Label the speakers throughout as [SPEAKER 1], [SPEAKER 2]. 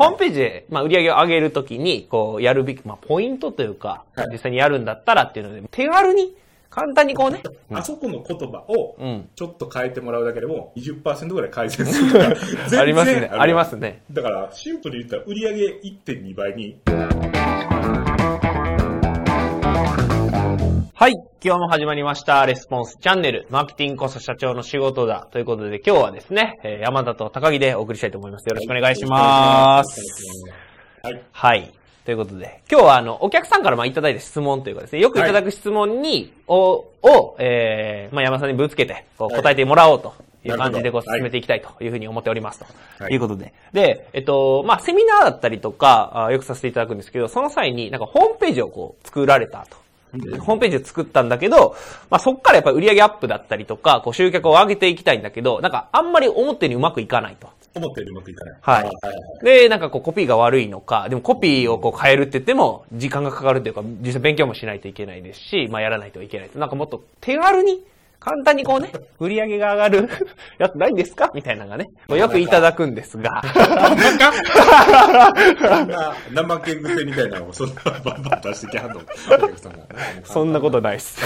[SPEAKER 1] ホームページで、まあ、売り上げを上げるときに、こう、やるべき、まあ、ポイントというか、
[SPEAKER 2] はい。
[SPEAKER 1] 実際にやるんだったらっていうので、手軽に、簡単にこうね、
[SPEAKER 2] あそこの言葉を
[SPEAKER 1] うん。
[SPEAKER 2] ちょっと変えてもらうだけでも 20%ぐらい改善する。とか
[SPEAKER 1] ありますね。
[SPEAKER 2] る
[SPEAKER 1] ありますね。
[SPEAKER 2] だからシンプルに言ったら売り上げ1.2倍に
[SPEAKER 1] はい。今日も始まりました。レスポンスチャンネル。マーケティングこそ社長の仕事だ。ということで、今日はですね、えー山田と高木でお送りしたいと思います。よろしくお願いします。
[SPEAKER 2] はい
[SPEAKER 1] はい。ということで、今日はあの、お客さんからまあいただいた質問というかですね、よくいただく質問に、を、を、えー、まあ山田さんにぶつけて、こう
[SPEAKER 2] はい
[SPEAKER 1] 答えてもらおうという感じでこう進めていきたいというふうに思っておりますと。
[SPEAKER 2] はい
[SPEAKER 1] いうことで。で、えっと、まあセミナーだったりとか、あよくさせていただくんですけど、その際になんかホームページをこう作られたと。ホームページを作ったんだけど、まあ、そっからやっぱり売上アップだったりとか、こう集客を上げていきたいんだけど、なんかあんまり思ったようにうまくいかないと。
[SPEAKER 2] 思ったよりうまくいかない
[SPEAKER 1] はい
[SPEAKER 2] あはいはい
[SPEAKER 1] で、なんかこうコピーが悪いのか、でもコピーをこう変えるって言っても時間がかかるというか、実際勉強もしないといけないですし、まあやらないといけない。なんかもっと手軽に、簡単にこうね、売り上げが上がる やつないんですか？みたいなのがね、よくいただくんですが。
[SPEAKER 2] そんな生け癖みたいなのをそんなバンバン出してきはんの
[SPEAKER 1] そんなことないです。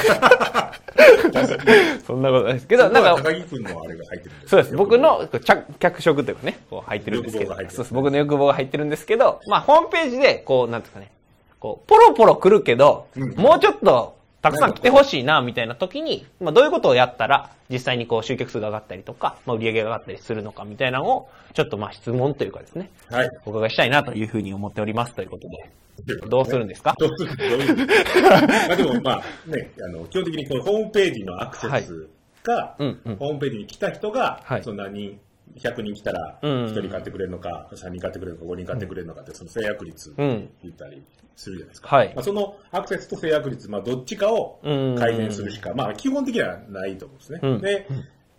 [SPEAKER 1] そんなことないですけど、
[SPEAKER 2] な
[SPEAKER 1] なんんか、
[SPEAKER 2] か高木君のあれが入ってるんです
[SPEAKER 1] そうです。僕の脚脚色というかね、こう入ってるんですけど、そうです。僕の欲望が入ってるんですけど、まあ、ホームページで、こう、なんですかね、こう、ポロポロ来るけど、
[SPEAKER 2] うん
[SPEAKER 1] もうちょっと、たくさん来てほしいな、みたいな時に、まあ、どういうことをやったら、実際にこう、集客数が上がったりとか、まあ、売り上げが上がったりするのか、みたいなのを、ちょっとまあ、質問というかですね、
[SPEAKER 2] はい。
[SPEAKER 1] お伺いしたいな、というふうに思っております、ということで。どうするんですか？
[SPEAKER 2] どうするどういうまあでもまあね、あの、基本的にこのホームページのアクセスが、
[SPEAKER 1] うんうん。
[SPEAKER 2] ホームページに来た人が、
[SPEAKER 1] はい。
[SPEAKER 2] その何人、100人来たら、
[SPEAKER 1] うん。
[SPEAKER 2] 1人買ってくれるのか、3人買ってくれるのか、5人買ってくれるのかって、その制約率
[SPEAKER 1] うん。
[SPEAKER 2] 言ったりするじゃないですか。
[SPEAKER 1] はい。
[SPEAKER 2] まあ、そのアクセスと制約率、まあどっちかを
[SPEAKER 1] うん。
[SPEAKER 2] 改善するしか、まあ基本的にはないと思うんですね。
[SPEAKER 1] うん。
[SPEAKER 2] で、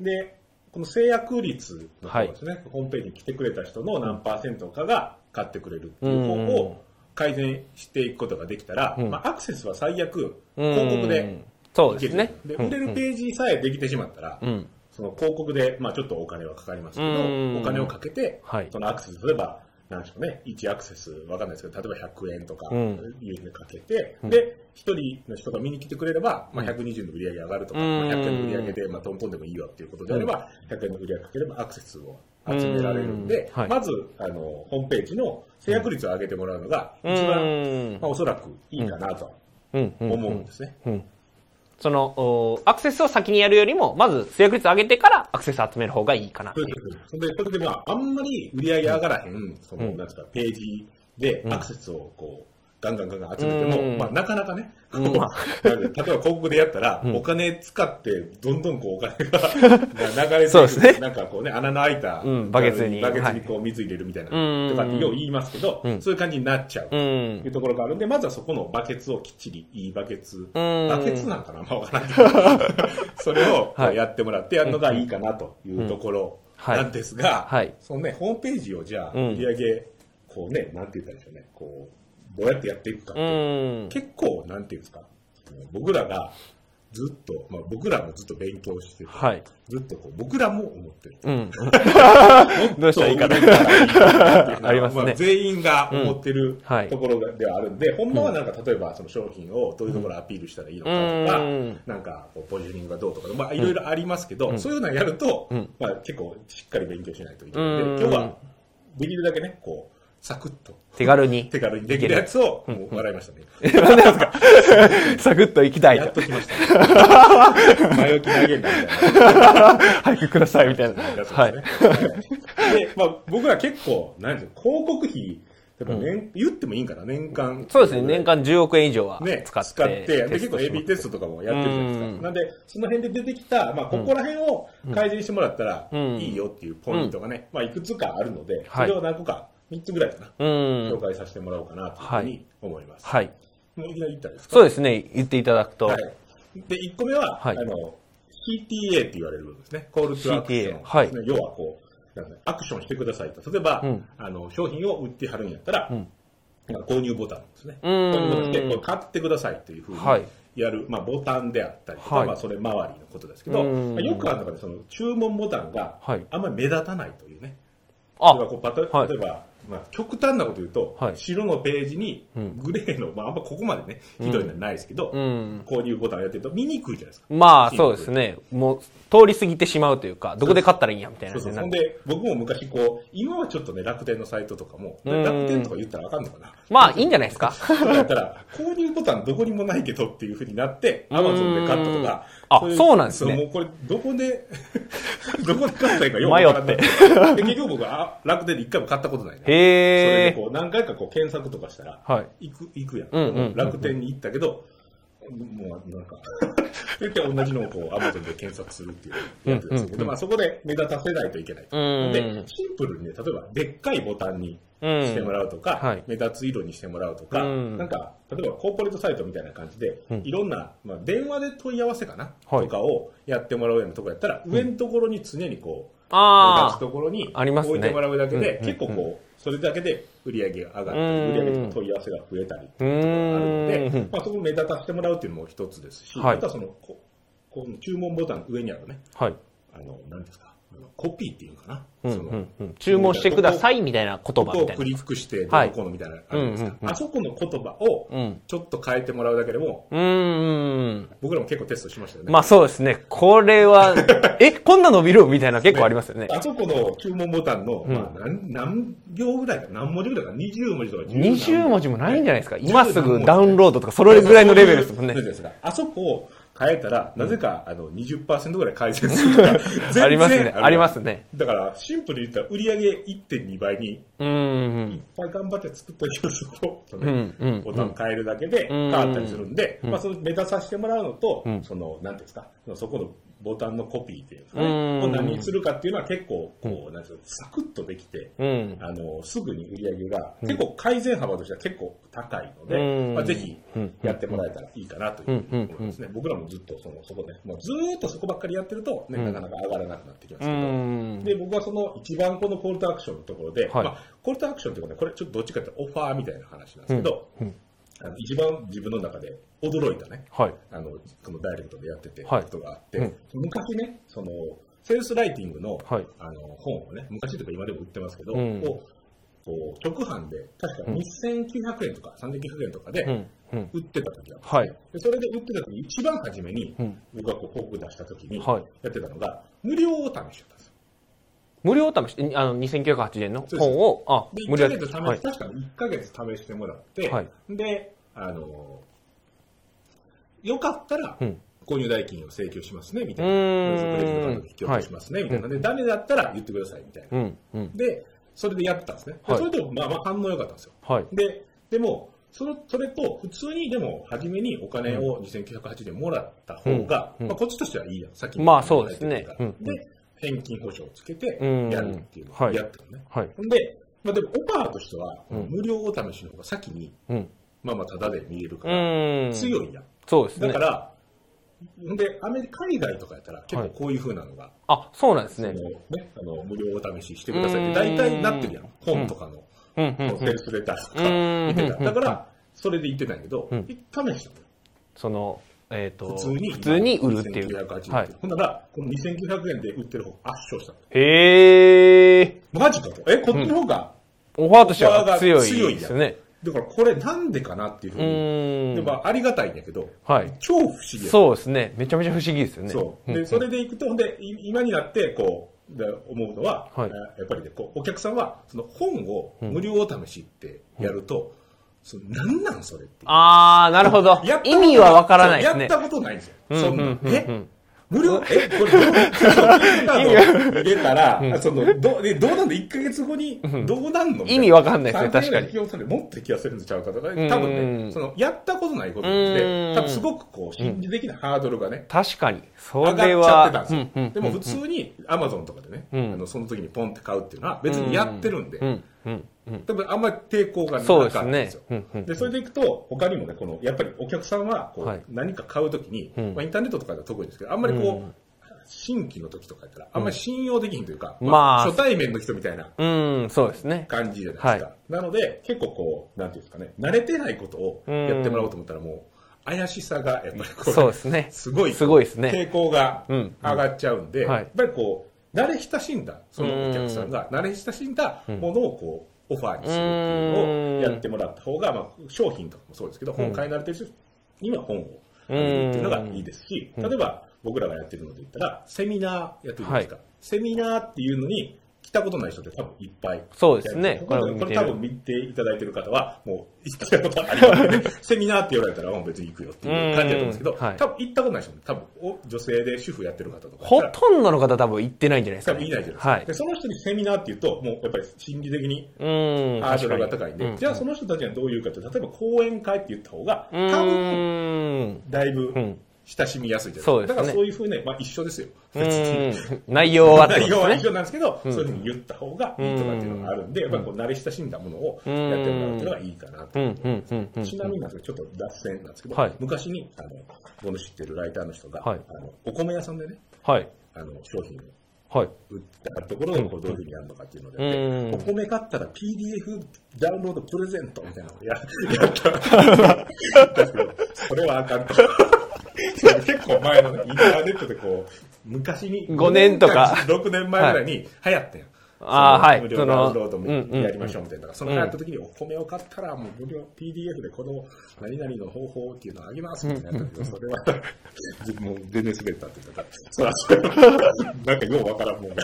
[SPEAKER 2] で、この制約率の方ですね、ホームページに来てくれた人の何パーセントかが買ってくれるっていう方
[SPEAKER 1] うん。
[SPEAKER 2] を改善していくことができたら、
[SPEAKER 1] うん。
[SPEAKER 2] まあ、アクセスは最悪、
[SPEAKER 1] うん。
[SPEAKER 2] 広告でいける。
[SPEAKER 1] そうですね。
[SPEAKER 2] で、
[SPEAKER 1] うん。
[SPEAKER 2] 売れるページさえできてしまったら、
[SPEAKER 1] うん。
[SPEAKER 2] その広告で、まあちょっとお金はかかりますけど、
[SPEAKER 1] うん。
[SPEAKER 2] お金をかけて、
[SPEAKER 1] はい。
[SPEAKER 2] そのアクセス、例えば、なんでしょうね、1アクセス、わかんないですけど、例えば100円とか、
[SPEAKER 1] うん。
[SPEAKER 2] いうふうにかけて、
[SPEAKER 1] うん。
[SPEAKER 2] で、1人の人が見に来てくれれば、まあ、
[SPEAKER 1] うん。
[SPEAKER 2] 120の売り上げ上がるとか、
[SPEAKER 1] うん。
[SPEAKER 2] まあ、100円の売り上げで、まあ、トントンでもいいよっていうことであれば、100円の売り上げかければアクセスを集められるんで、
[SPEAKER 1] うん。はい。
[SPEAKER 2] まず、あの、ホームページの制約率を上げてもらうのが、一番、
[SPEAKER 1] うん。
[SPEAKER 2] まあ、おそらくいいかなと思うんですね。
[SPEAKER 1] うん。その、おアクセスを先にやるよりも、まず、制約率上げてからアクセス集める方がいいかなっていう。
[SPEAKER 2] それで、それでまあ、あんまり売り上げ上がらへん、その、
[SPEAKER 1] うん
[SPEAKER 2] なんですか、ページで
[SPEAKER 1] うん
[SPEAKER 2] アクセスをこう、ガンガンガンガン集めても、
[SPEAKER 1] うん。
[SPEAKER 2] まあ、なかなかね、こう
[SPEAKER 1] うん。ま
[SPEAKER 2] なんで例えば広告でやったら、
[SPEAKER 1] うん。
[SPEAKER 2] お金使って、どんどんこう、お金 が流れていく
[SPEAKER 1] そうですね。
[SPEAKER 2] なんかこうね、穴の開いた、
[SPEAKER 1] うんバケツに。
[SPEAKER 2] バケツにこう、水入れるみたいな、
[SPEAKER 1] うん。
[SPEAKER 2] とかってよう言いますけど、
[SPEAKER 1] うん。
[SPEAKER 2] そういう感じになっちゃう。
[SPEAKER 1] う。
[SPEAKER 2] というんところがあるんで、まずはそこのバケツをきっちり、いいバケツ、
[SPEAKER 1] うん。
[SPEAKER 2] バケツなんかな、まあ、わからない。けど、それをやってもらってやるのがいいかなというところ
[SPEAKER 1] はい。
[SPEAKER 2] なんですが、
[SPEAKER 1] はい。
[SPEAKER 2] そのね、ホームページをじゃあ、
[SPEAKER 1] うん。
[SPEAKER 2] 売り上げ、こうね、なんて言ったらいいんでしょうね、こう、どうやってやっていくかって、
[SPEAKER 1] うん。
[SPEAKER 2] 結構、なんていうんですか、僕らがずっと、まあ僕らもずっと勉強してて、
[SPEAKER 1] はい。
[SPEAKER 2] ずっとこう僕らも思ってる。
[SPEAKER 1] どうしたらいいかな。ありますね。
[SPEAKER 2] あ全員が思ってるところがではあるんで、ほん。まはなんか例えばその商品をどういうところアピールしたらいいのかとか、
[SPEAKER 1] うん。
[SPEAKER 2] なんかこうポジショニングがどうとか、まあいろいろありますけど、
[SPEAKER 1] うん。
[SPEAKER 2] そういうのをやると、
[SPEAKER 1] うん。
[SPEAKER 2] まあ結構しっかり勉強しないといけない
[SPEAKER 1] うん。
[SPEAKER 2] ので、今日はできるだけね、こう、サクッと
[SPEAKER 1] 手軽に。
[SPEAKER 2] 手軽にできるやつを、もう笑いましたね。
[SPEAKER 1] なんでですか？サクッと行きたいと
[SPEAKER 2] やっと。きましたね。前置き投げんなみたいな。
[SPEAKER 1] 早くください、みたいな。はい。
[SPEAKER 2] で、まあ、僕ら結構、なんですか、広告費、年、言ってもいいんかな、年間。
[SPEAKER 1] そうですね、年間10億円以上は
[SPEAKER 2] ね、
[SPEAKER 1] 使
[SPEAKER 2] 使
[SPEAKER 1] って。
[SPEAKER 2] って、で、結構 AB テストとかもやってるじゃないです
[SPEAKER 1] うん
[SPEAKER 2] か。なんで、その辺で出てきた、まあ、ここら辺を改善してもらったら
[SPEAKER 1] うん
[SPEAKER 2] いいよっていうポイントがね、まあ、いくつかあるので、そ
[SPEAKER 1] はい
[SPEAKER 2] れを何個か、3つぐらいかな、
[SPEAKER 1] うん
[SPEAKER 2] 紹。介させてもらおうかなというふうに思います。
[SPEAKER 1] はい。
[SPEAKER 2] もういきなり言ったですか？
[SPEAKER 1] そうですね、言っていただくと。
[SPEAKER 2] はい。で、1個目は、
[SPEAKER 1] はい
[SPEAKER 2] あの、CTA って言われるんですね。コールトゥアクション、
[SPEAKER 1] CTA はい
[SPEAKER 2] 要はこう、アクションしてくださいと。例えば、
[SPEAKER 1] うん
[SPEAKER 2] あの、商品を売ってはるんやったら、
[SPEAKER 1] うん
[SPEAKER 2] まあ購入ボタンですね。
[SPEAKER 1] うーん
[SPEAKER 2] 購入ボタン買ってくださいというふうに
[SPEAKER 1] はい
[SPEAKER 2] やる、まあ、ボタンであったりとか、
[SPEAKER 1] はい
[SPEAKER 2] まあ、それ周りのことですけど、
[SPEAKER 1] うん
[SPEAKER 2] まあ、よくあるのがね、その注文ボタンが
[SPEAKER 1] はい
[SPEAKER 2] あんまり目立たないというね。
[SPEAKER 1] あ
[SPEAKER 2] 例えば例えば、まあ、極端なこと言うと、
[SPEAKER 1] はい
[SPEAKER 2] 白のページに
[SPEAKER 1] うん
[SPEAKER 2] グレーの、まあ、あんまここまでね、ひどいのはないですけど、
[SPEAKER 1] うん。
[SPEAKER 2] 購入ボタンをやってると見にくいじゃないですか。
[SPEAKER 1] まあ、そうですね。もう、通り過ぎてしまうというか、どこで買ったらいいんや、みたいな
[SPEAKER 2] そうそう。
[SPEAKER 1] 感じになる。
[SPEAKER 2] ほんで、僕も昔こう、今はちょっとね、楽天のサイトとかも、
[SPEAKER 1] うん
[SPEAKER 2] 楽天とか言ったらあかんのかな。
[SPEAKER 1] まあ、いいんじゃないですか。
[SPEAKER 2] だったら、購入ボタンどこにもないけどっていうふうになって、アマゾンで買ったとか。
[SPEAKER 1] あ
[SPEAKER 2] い
[SPEAKER 1] そうなんですね
[SPEAKER 2] もうこれ、どこで、どこで買ったかよくわからんな
[SPEAKER 1] 迷
[SPEAKER 2] で結局僕はあ楽天で一回も買ったことないね。それ
[SPEAKER 1] へえ。
[SPEAKER 2] でこう、何回かこう検索とかしたら、
[SPEAKER 1] はい。
[SPEAKER 2] 行く、行くやん。
[SPEAKER 1] うんうんうんうん
[SPEAKER 2] 楽天に行ったけど、もうなんか、言って同じのをこう、アマゾンで検索するっていうやつですけど、
[SPEAKER 1] うんうんうん
[SPEAKER 2] まあそこで目立たせないといけないと。
[SPEAKER 1] うん
[SPEAKER 2] で、シンプルにね、例えば、でっかいボタンに
[SPEAKER 1] うん
[SPEAKER 2] してもらうとか、
[SPEAKER 1] はい。
[SPEAKER 2] 目立つ色にしてもらうとか、
[SPEAKER 1] うん。
[SPEAKER 2] なんか、例えばコーポレートサイトみたいな感じで、
[SPEAKER 1] うん。
[SPEAKER 2] いろんな、まあ、電話で問い合わせかな、
[SPEAKER 1] はい。
[SPEAKER 2] とかをやってもらうようなところやったら、上のところに常にこう、目立
[SPEAKER 1] あ
[SPEAKER 2] つところに置いてもらうだけで、
[SPEAKER 1] うん
[SPEAKER 2] 結構こう、それだけで売り上げが上がったり、
[SPEAKER 1] うん。
[SPEAKER 2] 売り上げとか問い合わせが増えたりって
[SPEAKER 1] う
[SPEAKER 2] いうがあるの
[SPEAKER 1] う
[SPEAKER 2] で
[SPEAKER 1] ん、
[SPEAKER 2] まあ、そこを目立たせてもらうっていうのも一つですし、
[SPEAKER 1] はい。
[SPEAKER 2] あとはその、ここの注文ボタンの上にあるね、
[SPEAKER 1] あ。はい。
[SPEAKER 2] あの、何ですか、コピーっていうのかな？
[SPEAKER 1] うんうんうん。注文してください、みたいな言葉みたいな。
[SPEAKER 2] ここをクリックして、ど
[SPEAKER 1] はい
[SPEAKER 2] うのこうのみたいなのあか
[SPEAKER 1] うんうんうん
[SPEAKER 2] あそこの言葉を
[SPEAKER 1] うん。
[SPEAKER 2] ちょっと変えてもらうだけでも、
[SPEAKER 1] うーん。
[SPEAKER 2] 僕らも結構テストしましたよね。
[SPEAKER 1] まあそうですね。これは、え、こんな伸びるみたいな結構ありますよね。
[SPEAKER 2] あそこの注文ボタンの、
[SPEAKER 1] うん
[SPEAKER 2] まあ、何何行ぐらいか、何文字ぐらいか、20文字とか
[SPEAKER 1] 20文字もないんじゃないですか？
[SPEAKER 2] 十
[SPEAKER 1] 今すぐダウンロードとか、それぐらいのレベルですもんね
[SPEAKER 2] そう。ですかあそこを変えたら、なぜか、あの、20%ぐらい改善する とか、全然
[SPEAKER 1] ありますね。
[SPEAKER 2] る
[SPEAKER 1] ありますね。
[SPEAKER 2] だから、シンプルに言ったら、売り上げ1.2倍に、
[SPEAKER 1] うー
[SPEAKER 2] いっ
[SPEAKER 1] ん。
[SPEAKER 2] ぱい頑張って作ったけど、そこを、
[SPEAKER 1] うん。うん。
[SPEAKER 2] ボタン変えるだけで変わったりするんで、
[SPEAKER 1] うん
[SPEAKER 2] まあ、その目立たせてもらうのと、
[SPEAKER 1] うん
[SPEAKER 2] その、なんていうんですか、そこのボタンのコピーっていうんですか
[SPEAKER 1] う
[SPEAKER 2] ね、何にするかっていうのは結構、こう、なんていうの、サクッとできて、
[SPEAKER 1] うん。
[SPEAKER 2] あの、すぐに売り上げが、結構改善幅としては結構高いので、
[SPEAKER 1] うん。
[SPEAKER 2] まあ、ぜひ
[SPEAKER 1] うん
[SPEAKER 2] やってもらえたらいいかなというふうに思いますね。僕らもずっとその、そこね、もうずーっとそこばっかりやってると、ね、
[SPEAKER 1] うん。
[SPEAKER 2] なかなか上がらなくなってきます
[SPEAKER 1] う
[SPEAKER 2] けど、
[SPEAKER 1] ん。
[SPEAKER 2] で、僕はその一番このコールトアクションのところで、
[SPEAKER 1] はい。
[SPEAKER 2] まあ、コールトアクションっていうかね、これちょっとどっちかっていうとオファーみたいな話なんですけど、
[SPEAKER 1] うん。うん
[SPEAKER 2] あの一番自分の中で驚いたね、
[SPEAKER 1] はい。
[SPEAKER 2] あの、このダイレクトでやってて、
[SPEAKER 1] はい
[SPEAKER 2] ことがあって、
[SPEAKER 1] うん
[SPEAKER 2] 昔ね、その、セールスライティングの、
[SPEAKER 1] はい
[SPEAKER 2] あの、本をね、昔というか今でも売ってますけど、
[SPEAKER 1] うん
[SPEAKER 2] をこう、直販で、確か2900円とか3900円とかで
[SPEAKER 1] うん。うん。
[SPEAKER 2] 売ってた時があって、
[SPEAKER 1] はい。
[SPEAKER 2] でそれで売ってた時、一番初めに、
[SPEAKER 1] うん。
[SPEAKER 2] 僕がこう、広告出した時に、
[SPEAKER 1] はい
[SPEAKER 2] やってたのが、無料お試しだった。
[SPEAKER 1] 無料試し、あの、2980円の本を、あ
[SPEAKER 2] で、、
[SPEAKER 1] 無料
[SPEAKER 2] 1ヶ月試し、
[SPEAKER 1] はい。
[SPEAKER 2] 確かに1ヶ月試してもらって、
[SPEAKER 1] はい
[SPEAKER 2] で、あの、よかったら、
[SPEAKER 1] うん。
[SPEAKER 2] 購入代金を請求しますね、みたいな。
[SPEAKER 1] うーん
[SPEAKER 2] クレジットカードで引き落としますね、みたいな。で、ダメだったら言ってください、みたいな。
[SPEAKER 1] うん。うん。
[SPEAKER 2] で、それでやってたんですね。で
[SPEAKER 1] はい
[SPEAKER 2] それでも、まあまあ反応良かったんですよ。
[SPEAKER 1] はい。
[SPEAKER 2] で、でも、そのそれと、普通にでも、初めにお金を2980円もらった方が、
[SPEAKER 1] うんうん
[SPEAKER 2] まあ、こっちとしてはいいやん。先に
[SPEAKER 1] まあそうですねうん
[SPEAKER 2] で、返金保証をつけて、
[SPEAKER 1] うん
[SPEAKER 2] やるっていうのを
[SPEAKER 1] はい
[SPEAKER 2] やってたのね。
[SPEAKER 1] はい。
[SPEAKER 2] で、まあでも、オファーとしては、
[SPEAKER 1] うん
[SPEAKER 2] 無料お試しの方が先に、
[SPEAKER 1] うん。
[SPEAKER 2] まあまあ、ただで見れるか
[SPEAKER 1] う
[SPEAKER 2] ら。強いやん。
[SPEAKER 1] そうですね
[SPEAKER 2] だか。ら、で、アメリカ、海外とかやったら、結構こういう風なのが、
[SPEAKER 1] あ、そうなんですね。
[SPEAKER 2] ね、あの、無料お試ししてくださいって、大体なってるやん。本とかの、セールスレターとか
[SPEAKER 1] うん
[SPEAKER 2] 見てた。
[SPEAKER 1] うん
[SPEAKER 2] だから、それで言ってたんやけど、
[SPEAKER 1] うん
[SPEAKER 2] 試した。
[SPEAKER 1] その、えっと、
[SPEAKER 2] 普通に。
[SPEAKER 1] 普通に売るっていう。
[SPEAKER 2] 2980円
[SPEAKER 1] はい。
[SPEAKER 2] ほんなら、この2900円で売ってる方が圧勝したの。
[SPEAKER 1] へえ。
[SPEAKER 2] マジかと。え、こっちの方が、
[SPEAKER 1] オファーとしては強いですよね。
[SPEAKER 2] だからこれなんでかなっていうふう
[SPEAKER 1] う
[SPEAKER 2] に。
[SPEAKER 1] ーん。
[SPEAKER 2] でもありがたいんだけど、
[SPEAKER 1] はい。
[SPEAKER 2] 超不思議や
[SPEAKER 1] そうですね。めちゃめちゃ不思議ですよね。
[SPEAKER 2] そう。で、
[SPEAKER 1] ん
[SPEAKER 2] それでいくと、ほんで、い今になって、こう、で思うのは、
[SPEAKER 1] はい
[SPEAKER 2] えーやっぱりね、こう、お客さんは、その本を無料お試しってやると、そのなんなんそれって。
[SPEAKER 1] あー、なるほど。意味はわからないですね。
[SPEAKER 2] やっ。たことないんですよ。
[SPEAKER 1] うん
[SPEAKER 2] そんなえ無料？えこれ、どう？入れたら、その、どう、えどうなんの ?1 ヶ月後に、どうなんの？
[SPEAKER 1] 意味わかんないですね確かに。
[SPEAKER 2] 3000円引き落とされもっと引き寄せるんちゃうかとか、多
[SPEAKER 1] うん。
[SPEAKER 2] 分ね、その、やったことないことなん
[SPEAKER 1] う
[SPEAKER 2] で、
[SPEAKER 1] ん。
[SPEAKER 2] 多分すごくこう、心理的なハードルがね、
[SPEAKER 1] 確かに。そ
[SPEAKER 2] 上
[SPEAKER 1] れ
[SPEAKER 2] がっちゃってたん
[SPEAKER 1] は
[SPEAKER 2] です、よ。でも普通に Amazon とかでね、
[SPEAKER 1] うん。
[SPEAKER 2] あのその時にポンって買うっていうのは別にやってるんで、
[SPEAKER 1] うん。うん。うん。
[SPEAKER 2] 多分あんまり抵抗がな
[SPEAKER 1] そう
[SPEAKER 2] かったんですよ。。
[SPEAKER 1] ですねうん。うん
[SPEAKER 2] で、それでいくと、他にもね、この、やっぱりお客さんは、こう、
[SPEAKER 1] はい
[SPEAKER 2] 何か買うときに、
[SPEAKER 1] うん
[SPEAKER 2] まあ、インターネットとかでは特にですけど、あんまりこう、
[SPEAKER 1] うん
[SPEAKER 2] 新規の時とかやったら、あんまり信用できひんというか、
[SPEAKER 1] まあ
[SPEAKER 2] 初対面の人みたいな
[SPEAKER 1] うん、そうですね。
[SPEAKER 2] 感じじゃないですか。なので、結構こう、なんていうんですかね、慣れてないことをやってもらおうと思ったら、もう、怪しさが、やっぱりこう、
[SPEAKER 1] そうですね。
[SPEAKER 2] すごい、
[SPEAKER 1] すごいですね。
[SPEAKER 2] 傾向が
[SPEAKER 1] うん
[SPEAKER 2] 上がっちゃうんで、
[SPEAKER 1] はい
[SPEAKER 2] やっぱりこう、慣れ親しんだ、そのお客さんが慣れ親しんだものをこう、オファーにするっていうのをやってもらった方が、まあ、商品とかもそうですけど、本買い慣れてる人には本をあげるっていうのがいいですし、例えば僕らがやってるので言ったら、セミナーやってるじゃないですか。セミナーっていうのに、来たことない人って多分いっぱい。
[SPEAKER 1] そうですね
[SPEAKER 2] これ
[SPEAKER 1] これ
[SPEAKER 2] 多分見ていただいてる方は、もう行ったことありますね。セミナーって言われたら、もう別に行くよっていう感じだと思うんですけど、
[SPEAKER 1] うんはい
[SPEAKER 2] 多分行ったことない人も、多分お女性で主婦やってる方とか。
[SPEAKER 1] ほとんどの方多分行ってないんじゃないですか、
[SPEAKER 2] 多分いないじゃないですか。
[SPEAKER 1] はい
[SPEAKER 2] で、。その人にセミナーって言うと、もうやっぱり心理的に。ハードルが高いんで、
[SPEAKER 1] うん
[SPEAKER 2] じゃあその人たちはどういうかって、例えば講演会って言った方が、
[SPEAKER 1] う
[SPEAKER 2] 多分。だいぶ
[SPEAKER 1] うん。
[SPEAKER 2] 親しみやすいじゃない
[SPEAKER 1] そうですね
[SPEAKER 2] だからそういうふうね、まあ一緒ですよ。
[SPEAKER 1] 内容は
[SPEAKER 2] 内容は。一緒なんですけど、そういうふうに言った方がいいとかっていうのがあるんで、やっぱりこう慣れ親しんだものをやってもらうっていうのがいいかなと。ちなみになんですけど、ちょっと脱線なんですけど、
[SPEAKER 1] はい
[SPEAKER 2] 昔に、あの、僕の知ってるライターの人が、
[SPEAKER 1] はい
[SPEAKER 2] あのお米屋さんでね、
[SPEAKER 1] はい。
[SPEAKER 2] あの、商品を
[SPEAKER 1] はい。
[SPEAKER 2] 売ったところをこうどういうふうにやるのかっていうので、
[SPEAKER 1] うん
[SPEAKER 2] お米買ったら PDF ダウンロードプレゼントみたいなのをややった。だけど、それはあかんと。結構前のね、インターネットでこう、昔に、
[SPEAKER 1] 5年とか
[SPEAKER 2] 6年前ぐらいに流行ったよ。
[SPEAKER 1] あーはい
[SPEAKER 2] 無料ダウンロードもやりましょうみたいな。その流行った時にお米を買ったらもう無料 PDF でこの何々の方法っていうのをあげますみたいなそれはもう全然滑ったって言ったから、そらそれはなんかようわからんもんね。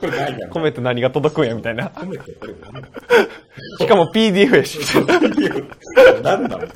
[SPEAKER 2] これないやん。
[SPEAKER 1] コメント何が届くんや、みたいな。
[SPEAKER 2] 米ってこれ何
[SPEAKER 1] しかも PDF やし。
[SPEAKER 2] PDF 何なの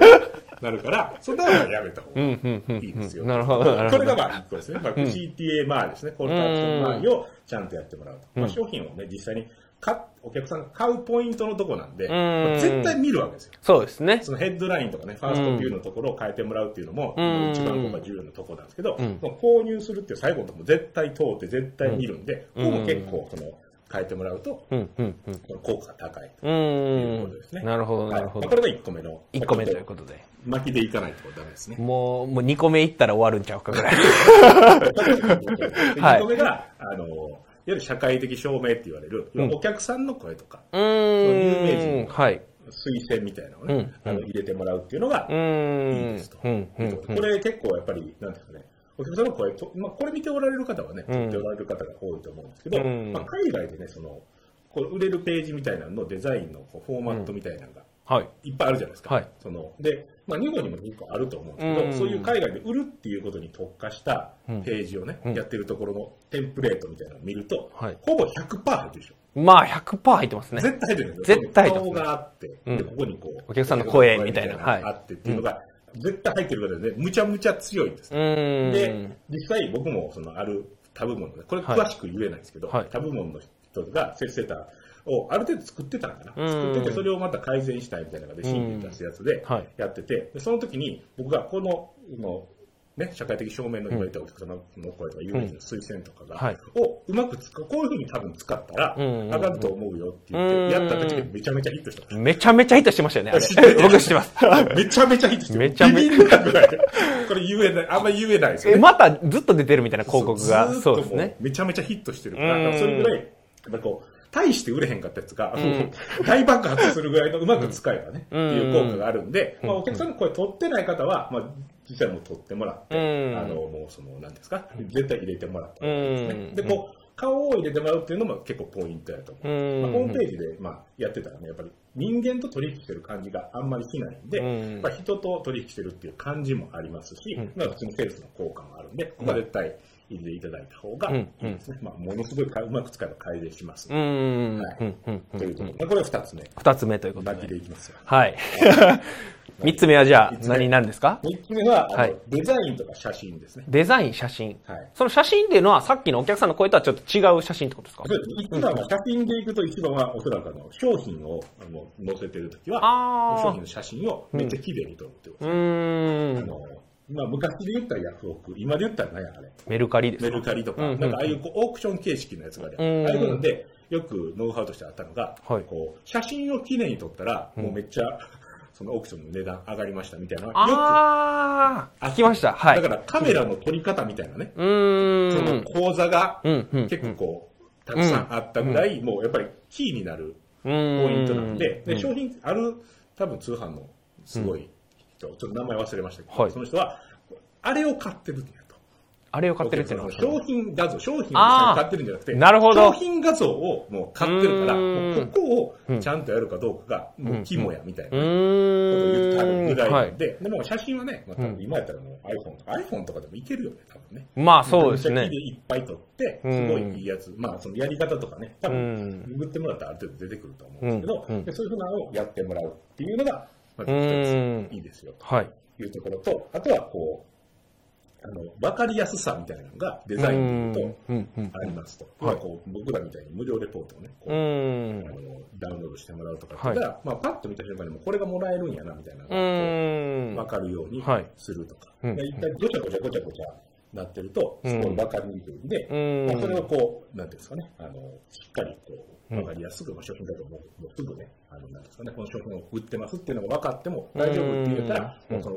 [SPEAKER 2] ななるから、そんなのはやめた方が。いいですよ。
[SPEAKER 1] なるほど。
[SPEAKER 2] これがまあ一個ですね。まあ、CTA 周りですね。コールトアクション周りをちゃんとやってもらうと。まあ、商品をね、実際に買っお客さんが買うポイントのとこなんで、まあ絶対見るわけですよ。
[SPEAKER 1] そうですね。
[SPEAKER 2] そのヘッドラインとかね、ファーストビューのところを変えてもらうっていうのも、
[SPEAKER 1] ん
[SPEAKER 2] 一番僕は重要なところなんですけど、購入するっていう最後のとこ絶対通って絶対見るんで、ここも結構その変えてもらうと、
[SPEAKER 1] うん、うん、うん。
[SPEAKER 2] この効果が高いと
[SPEAKER 1] う
[SPEAKER 2] いうこと
[SPEAKER 1] ー
[SPEAKER 2] ですね。
[SPEAKER 1] ん。なるほど、なるほど
[SPEAKER 2] こ。れが1個目の。
[SPEAKER 1] 1個目ということで。
[SPEAKER 2] 巻きでいかないとダメですね。
[SPEAKER 1] もう、もう2個目いったら終わるんちゃうかぐらい。
[SPEAKER 2] で
[SPEAKER 1] はい
[SPEAKER 2] 2個目が、あの、いわゆる社会的証明って言われる、
[SPEAKER 1] ん
[SPEAKER 2] お客さんの声とか、
[SPEAKER 1] う
[SPEAKER 2] 有名
[SPEAKER 1] ーん。
[SPEAKER 2] 人
[SPEAKER 1] はい。
[SPEAKER 2] 推薦みたいなのをね、
[SPEAKER 1] うん
[SPEAKER 2] あの入れてもらうっていうのが。いいですと。これ結構やっぱり、なんですかね、お客さんの声と、まあ、これ見ておられる方はね、
[SPEAKER 1] うん
[SPEAKER 2] 撮っておられる方が多いと思うんですけど、
[SPEAKER 1] うん
[SPEAKER 2] まあ、海外でね、その、こう売れるページみたいなののデザインのこうフォーマットみたいなのが
[SPEAKER 1] はい。
[SPEAKER 2] いっぱいあるじゃないですか。
[SPEAKER 1] はい
[SPEAKER 2] そので、まあ、日本にも結構あると思うんですけど、
[SPEAKER 1] うん
[SPEAKER 2] そういう海外で売るっていうことに特化した
[SPEAKER 1] うん
[SPEAKER 2] ページをね、
[SPEAKER 1] うん
[SPEAKER 2] やってるところのテンプレートみたいなのを見ると、
[SPEAKER 1] はい
[SPEAKER 2] ほぼ100%入ってるでしょ。
[SPEAKER 1] まあ、100%入ってますね。
[SPEAKER 2] 絶対入ってるんですよ。
[SPEAKER 1] 絶対入ってます
[SPEAKER 2] 顔があって、
[SPEAKER 1] うん
[SPEAKER 2] で、ここにこう、
[SPEAKER 1] お客さんの声みたいな
[SPEAKER 2] あってっていうのが、絶対入ってる方でね、むちゃむちゃ強いんです。で、実際僕もそのある他部門の、これ詳しく言えないんですけど、
[SPEAKER 1] はい。
[SPEAKER 2] 他部門の人がセッセーターをある程度作ってたのかな。
[SPEAKER 1] うん。
[SPEAKER 2] 作ってて、それをまた改善したいみたいなので、新規に出すやつで
[SPEAKER 1] はい。
[SPEAKER 2] やってて、でその時に僕がこの、のね、社会的証明の今言ったお客様の声とか、有名人の推薦とかが、
[SPEAKER 1] はい
[SPEAKER 2] をうまく使う、こういうふうに多分使ったら、
[SPEAKER 1] うん
[SPEAKER 2] 上がると思うよって言って、
[SPEAKER 1] うん
[SPEAKER 2] やった時にめちゃめちゃヒットした。
[SPEAKER 1] めちゃめちゃヒットしてましたよね、あれ。僕知ってます。
[SPEAKER 2] めちゃめちゃヒットしてる。
[SPEAKER 1] めちゃめちゃ。
[SPEAKER 2] これ言えない、あんまり言えないですよ
[SPEAKER 1] え、
[SPEAKER 2] ね。
[SPEAKER 1] またずっと出てるみたいな広告が。そうですね。
[SPEAKER 2] めちゃめちゃヒットしてるから、それぐらい、やっぱりこう、大して売れへんかったやつが、
[SPEAKER 1] ん
[SPEAKER 2] 大爆発するぐらいのうまく使えばね、
[SPEAKER 1] うん
[SPEAKER 2] っていう効果があるんで、まあ、お客さんの声取ってない方は、まあ、実際もう取ってもらって、
[SPEAKER 1] うん
[SPEAKER 2] あの、もうその、なんですか、絶対入れてもらったですね。
[SPEAKER 1] うん
[SPEAKER 2] で、こう、顔を入れてもらうっていうのも結構ポイントやと思う。
[SPEAKER 1] うん
[SPEAKER 2] まあ、ホームページで、まあ、やってたらね、やっぱり人間と取引してる感じがあんまりしないんで、
[SPEAKER 1] うん
[SPEAKER 2] まあ、人と取引してるっていう感じもありますし、
[SPEAKER 1] うん
[SPEAKER 2] まあ、普通にセールスの効果もあるんで、ここは絶対入れていただいた方がいいですね。まあ、ものすごいかうまく使えば改善します
[SPEAKER 1] う。ーん。
[SPEAKER 2] はい
[SPEAKER 1] うんうんうん
[SPEAKER 2] ということで、まあ、これは二つ目。
[SPEAKER 1] 二つ目ということで。
[SPEAKER 2] でいきますよ。
[SPEAKER 1] はい。三つ目はじゃあ何なんですか？
[SPEAKER 2] 三つ目は、
[SPEAKER 1] はい。
[SPEAKER 2] デザインとか写真ですね。
[SPEAKER 1] デザイン、写真。
[SPEAKER 2] はい。
[SPEAKER 1] その写真っていうのはさっきのお客さんの声とはちょっと違う写真ってことですか？
[SPEAKER 2] そうです。一番は写真でいくと一番はおそらくあの商品をあの載せてるときは、商品の写真をめっちゃ綺麗に撮るってこと
[SPEAKER 1] う
[SPEAKER 2] です。
[SPEAKER 1] ーん。
[SPEAKER 2] あのまあ、昔で言ったらヤフオク、今で言ったら何やあれ、
[SPEAKER 1] メルカリです
[SPEAKER 2] メ
[SPEAKER 1] か
[SPEAKER 2] ルカリとか、
[SPEAKER 1] うんうん
[SPEAKER 2] なんかああいうこうオークション形式のやつがあるああいうので、よくノウハウとしてあったのが、
[SPEAKER 1] はい。
[SPEAKER 2] こう写真をきれいに撮ったら、もうめっちゃ、そのオークションの値段上がりましたみたいな
[SPEAKER 1] あ
[SPEAKER 2] く
[SPEAKER 1] ー、聞きました。はい。
[SPEAKER 2] だからカメラの撮り方みたいなね、
[SPEAKER 1] うー
[SPEAKER 2] その
[SPEAKER 1] ん。
[SPEAKER 2] 講座が結構たくさんあったぐらい、もうやっぱりキーになる
[SPEAKER 1] ポ
[SPEAKER 2] ポイントなんで、で、
[SPEAKER 1] うん。
[SPEAKER 2] 商品ある、多分通販のすごい人、ちょっと名前忘れましたけど、
[SPEAKER 1] はい。
[SPEAKER 2] その人は、あれを買ってる。
[SPEAKER 1] あれを買ってるっていうのは。
[SPEAKER 2] 商品画像、商品を買ってるんじゃなくて、
[SPEAKER 1] なるほど
[SPEAKER 2] 商品画像をもう買ってるから、ここをちゃんとやるかどうかが、もう肝やみたいな。
[SPEAKER 1] う
[SPEAKER 2] ことを言ってはる
[SPEAKER 1] ーん。
[SPEAKER 2] ぐらい。で、でも写真はね、まあ、今やったらもう iPhone とか、iPhone とかでもいけるよね、多分ね。
[SPEAKER 1] まあそうですね
[SPEAKER 2] めちゃくちゃ。いっぱい撮って、
[SPEAKER 1] うん
[SPEAKER 2] すごいいいやつ、まあそのやり方とかね、多
[SPEAKER 1] う
[SPEAKER 2] 分、
[SPEAKER 1] ん。
[SPEAKER 2] ググってもらったらある程度出てくると思うんですけど、そういうふうなのをやってもらうっていうのが、まず
[SPEAKER 1] う
[SPEAKER 2] 一
[SPEAKER 1] ん
[SPEAKER 2] ついいですよ、
[SPEAKER 1] はい。
[SPEAKER 2] というところと、あとはこう、あの、わかりやすさみたいなのがデザインと。ありますと。
[SPEAKER 1] はい
[SPEAKER 2] まあこう僕らみたいに無料レポートをね、こう
[SPEAKER 1] う
[SPEAKER 2] あ
[SPEAKER 1] ん。
[SPEAKER 2] のダウンロードしてもらうとかって言ったら、まあ、パッと見た瞬間にもこれがもらえるんやなみたいなの
[SPEAKER 1] う
[SPEAKER 2] が
[SPEAKER 1] ん。
[SPEAKER 2] 分かるように
[SPEAKER 1] はい。
[SPEAKER 2] するとか、
[SPEAKER 1] うん。
[SPEAKER 2] で一体ごちゃごちゃごちゃごちゃなってると、すごい分かりにくいんで、
[SPEAKER 1] うん。
[SPEAKER 2] まあ、それをこう、なんていうんですかね、あのしっかりこう分かりやすく、まあ、商品だともうもうすぐね、あのなんですかね、この商品を売ってますっていうのが分かっても大丈夫って言えたら、
[SPEAKER 1] うん。
[SPEAKER 2] もうその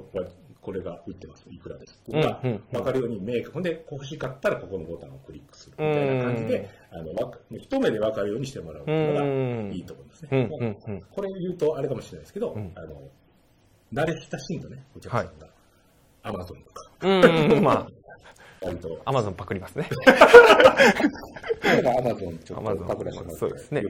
[SPEAKER 2] これが売ってます、いくらです。っていうのが分かるようにメーカー、ほんで、欲しかったらここのボタンをクリックする。みたいな感じで、あの一目で分かるようにしてもらうのがいいと思うんですね。これ言うとあれかもしれないですけど、
[SPEAKER 1] ん。
[SPEAKER 2] あの、慣れ親しんだね、お客さんが、アマゾンとか、
[SPEAKER 1] うん。まあ、アマゾンパクりますね。
[SPEAKER 2] アマゾンちょっとパクらせてもらって、
[SPEAKER 1] そうですね。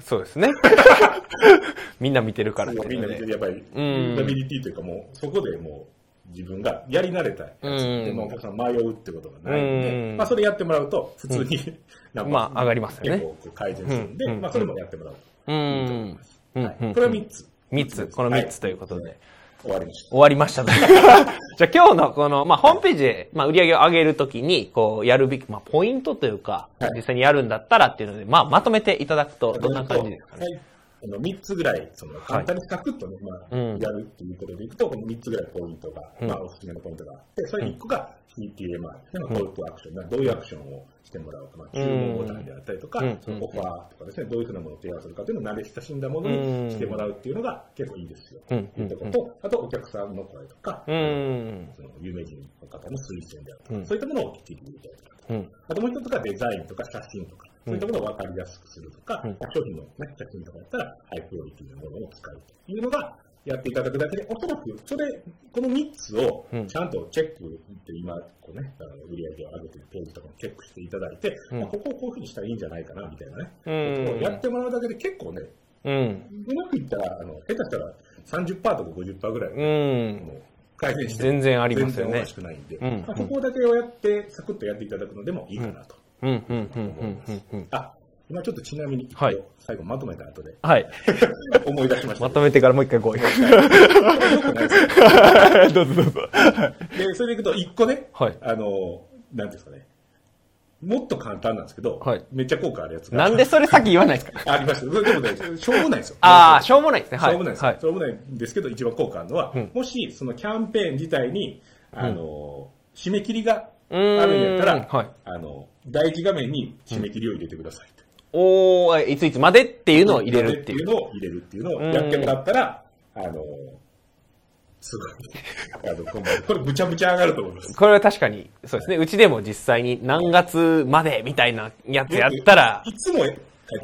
[SPEAKER 1] そうですね。みんな見てるから
[SPEAKER 2] みんな
[SPEAKER 1] いうので。
[SPEAKER 2] やっぱり、ユーザビリティというかもう、そこでもう、自分がやり慣れたやつ
[SPEAKER 1] うん
[SPEAKER 2] でもお客さん迷うってことがないので、
[SPEAKER 1] うん
[SPEAKER 2] まあそれやってもらうと、普通に、なんか
[SPEAKER 1] まあ上がりますよね
[SPEAKER 2] 結構改善するんで、
[SPEAKER 1] うん
[SPEAKER 2] まあそれもやってもらうと
[SPEAKER 1] う
[SPEAKER 2] いいと思い
[SPEAKER 1] ん
[SPEAKER 2] ま。す。
[SPEAKER 1] うん
[SPEAKER 2] はい
[SPEAKER 1] うん
[SPEAKER 2] これは3つ。
[SPEAKER 1] 三つ、この三つということで。
[SPEAKER 2] 終わりました。
[SPEAKER 1] 終わりましたね。じゃあ今日のこの、まあ、ホームページで、まあ、売り上げを上げるときに、こう、やるべき、まあ、ポイントというか、
[SPEAKER 2] はい
[SPEAKER 1] 実際にやるんだったらっていうので、まあ、まとめていただくと、どんな感じですかね。
[SPEAKER 2] はい。あの3つぐらい、その簡単にサクッとね、まあ、
[SPEAKER 1] うん。
[SPEAKER 2] やるっていうことでいくと、この3つぐらいポイントが、
[SPEAKER 1] うん
[SPEAKER 2] まあ、おすすめのポイントがあって、それ1個が CTMI、まあ、コールトアクション、まあどういうアクションをしてもらうか、まあ、注文ボタンであったりとか、
[SPEAKER 1] うん。
[SPEAKER 2] そのオファーとかですね、どういうふうなものを提案するかというのを慣れ親しんだものにしてもらうっていうのが結構いいですよ。
[SPEAKER 1] うん。
[SPEAKER 2] というところと、あとお客さんの声とか、
[SPEAKER 1] うん。
[SPEAKER 2] その有名人の方の推薦であるとか、
[SPEAKER 1] うん。
[SPEAKER 2] そういったものを聞いてみたりと。か。
[SPEAKER 1] うん。
[SPEAKER 2] あともう一つがデザインとか写真とか、そういったものを分かりやすくするとか、
[SPEAKER 1] うん
[SPEAKER 2] まあ商品の、ね、写真とかやったら、ハイクオリティなものを使うというのが、やっていただくだけで、おそらく、それ、この3つを
[SPEAKER 1] うん
[SPEAKER 2] ちゃんとチェックって今、こうね、あの売り上げを上げてるページとかもチェックしていただいて、
[SPEAKER 1] うん
[SPEAKER 2] まあここをこういうふうにしたらいいんじゃないかな、みたいなね、
[SPEAKER 1] うん
[SPEAKER 2] やってもらうだけで結構ね、
[SPEAKER 1] うん。
[SPEAKER 2] うまくいったら、あの下手したら30%とか50%ぐらい、
[SPEAKER 1] うん。
[SPEAKER 2] 改善して
[SPEAKER 1] 全然ありますよね
[SPEAKER 2] 全然おかし。くないんで、
[SPEAKER 1] うん
[SPEAKER 2] まあ、ここだけをやって、サクッとやっていただくのでもいいかなと。
[SPEAKER 1] うん、うん、うん、うん、うんうん。
[SPEAKER 2] あ、今ちょっとちなみに、
[SPEAKER 1] はい
[SPEAKER 2] 最後まとめた後で
[SPEAKER 1] はい。
[SPEAKER 2] 思い出しました。
[SPEAKER 1] まとめてからもう一回来い。
[SPEAKER 2] よくないですよ
[SPEAKER 1] どうぞどうぞ。
[SPEAKER 2] で、それでいくと、一個ね、
[SPEAKER 1] はい
[SPEAKER 2] あの、なんですかね、もっと簡単なんですけど、
[SPEAKER 1] はい
[SPEAKER 2] めっちゃ効果あるやつが。
[SPEAKER 1] なんでそれ先言わないですか？
[SPEAKER 2] ありました。でもね、しょうもないですよ。
[SPEAKER 1] ああ、しょうもないですね。はい。
[SPEAKER 2] しょうもないです。
[SPEAKER 1] はい
[SPEAKER 2] し。ょうもないんですけど、一番効果あるのは、
[SPEAKER 1] うん
[SPEAKER 2] もし、そのキャンペーン自体に、あの、締め切りがあるんやったら、
[SPEAKER 1] はい
[SPEAKER 2] あの、第一画面に締め切りを入れてくださいと。
[SPEAKER 1] おー、いついつまでっていうのを入れるっていう。
[SPEAKER 2] のを入れるっていうのをやってもらったら、あの、すごい。あの、これこれ、むちゃむちゃ上がると思います。
[SPEAKER 1] これは確かに、そうですね。うちでも実際に何月までみたいなやつやったら、
[SPEAKER 2] いつも書いて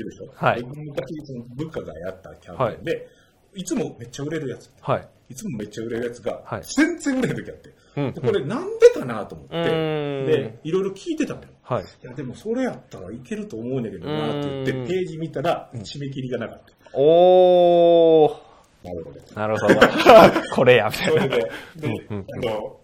[SPEAKER 2] るでしょ？
[SPEAKER 1] はい
[SPEAKER 2] 僕昔、その部下がやったキャンペーンで、い、つもめっちゃ売れるやつ。
[SPEAKER 1] はい。
[SPEAKER 2] いつもめっちゃ売れるやつが
[SPEAKER 1] はい、
[SPEAKER 2] 全然売れへん時あって。
[SPEAKER 1] うん
[SPEAKER 2] でこれなんでかなと思って、で、いろいろ聞いてたのよ。
[SPEAKER 1] はい。
[SPEAKER 2] いや、でもそれやったらいけると思うんだけどなって言って、
[SPEAKER 1] うん。
[SPEAKER 2] ページ見たら、締め切りがなかった。
[SPEAKER 1] おー、
[SPEAKER 2] なるほど。
[SPEAKER 1] なるほど。これや、みたいな。
[SPEAKER 2] それで、で、あの、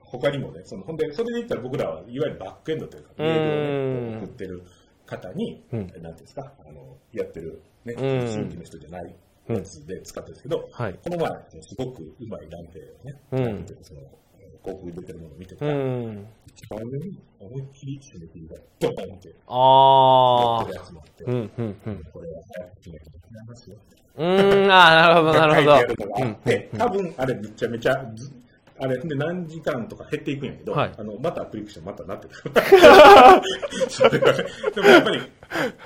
[SPEAKER 2] 他にもね、その、ほんで、それで言ったら僕らはいわゆるバックエンドというか、メールを送ってる方に、
[SPEAKER 1] うん。
[SPEAKER 2] なんていうんですか、あの、やってる、ね、
[SPEAKER 1] うん。
[SPEAKER 2] 新規の人じゃないやつで使ってるんですけど、
[SPEAKER 1] はい。
[SPEAKER 2] この前、すごくうまい男性をね、
[SPEAKER 1] うん
[SPEAKER 2] 広告に出てるものを見てた
[SPEAKER 1] う。
[SPEAKER 2] ら、
[SPEAKER 1] ん。
[SPEAKER 2] 一番上に思いっきり締め切りがドーンって。
[SPEAKER 1] あ
[SPEAKER 2] ってるやつもあって、
[SPEAKER 1] うん、うん、うん。
[SPEAKER 2] これは早く決めてもらいますよ。
[SPEAKER 1] うーん、あーなるほど、なるほど。
[SPEAKER 2] あって、多分あれめちゃめちゃず、あれ、で何時間とか減っていくんやけど、
[SPEAKER 1] はい。
[SPEAKER 2] あの、またクリックしてまたなってくる。それがねでもやっぱり、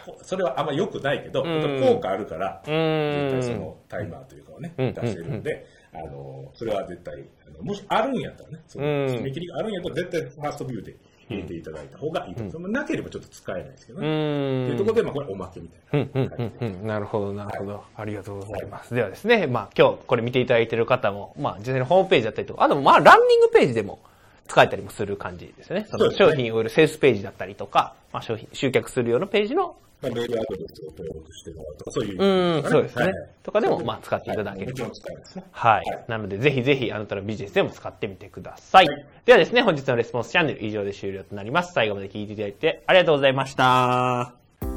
[SPEAKER 2] こそれはあんま良くないけど、
[SPEAKER 1] ん。
[SPEAKER 2] 効果あるから、絶対そのタイマーというかをね、
[SPEAKER 1] うん
[SPEAKER 2] 出してるんで、あの、それは絶対、あのもしあるんやったらね、その
[SPEAKER 1] うん
[SPEAKER 2] 締め切りがあるんやったら絶対ファーストビューで入れていただいた方がいいと思う。そのなければちょっと使えないですけど
[SPEAKER 1] う
[SPEAKER 2] ね。
[SPEAKER 1] ーん。
[SPEAKER 2] っていうところで、まあこれおまけみたいな。
[SPEAKER 1] うんうんうんうん。なるほど、なるほど。ありがとうございます。ではですね、まあ今日これ見ていただいている方も、まあ実際にホームページだったりとか、あとまあランニングページでも使えたりもする感じですよね。その商品を売るセールスページだったりとか、まあ商品、集客するようなページの
[SPEAKER 2] まあ、メールアドレスを登録してもらうとか、そういう、
[SPEAKER 1] うん、そうですね。とかでも、まあ、使っていただける。もちろん使えますね。はい。なので、ぜひぜひ、あなたのビジネスでも使ってみてください。ではですね、本日のレスポンスチャンネル以上で終了となります。最後まで聞いていただいてありがとうございました。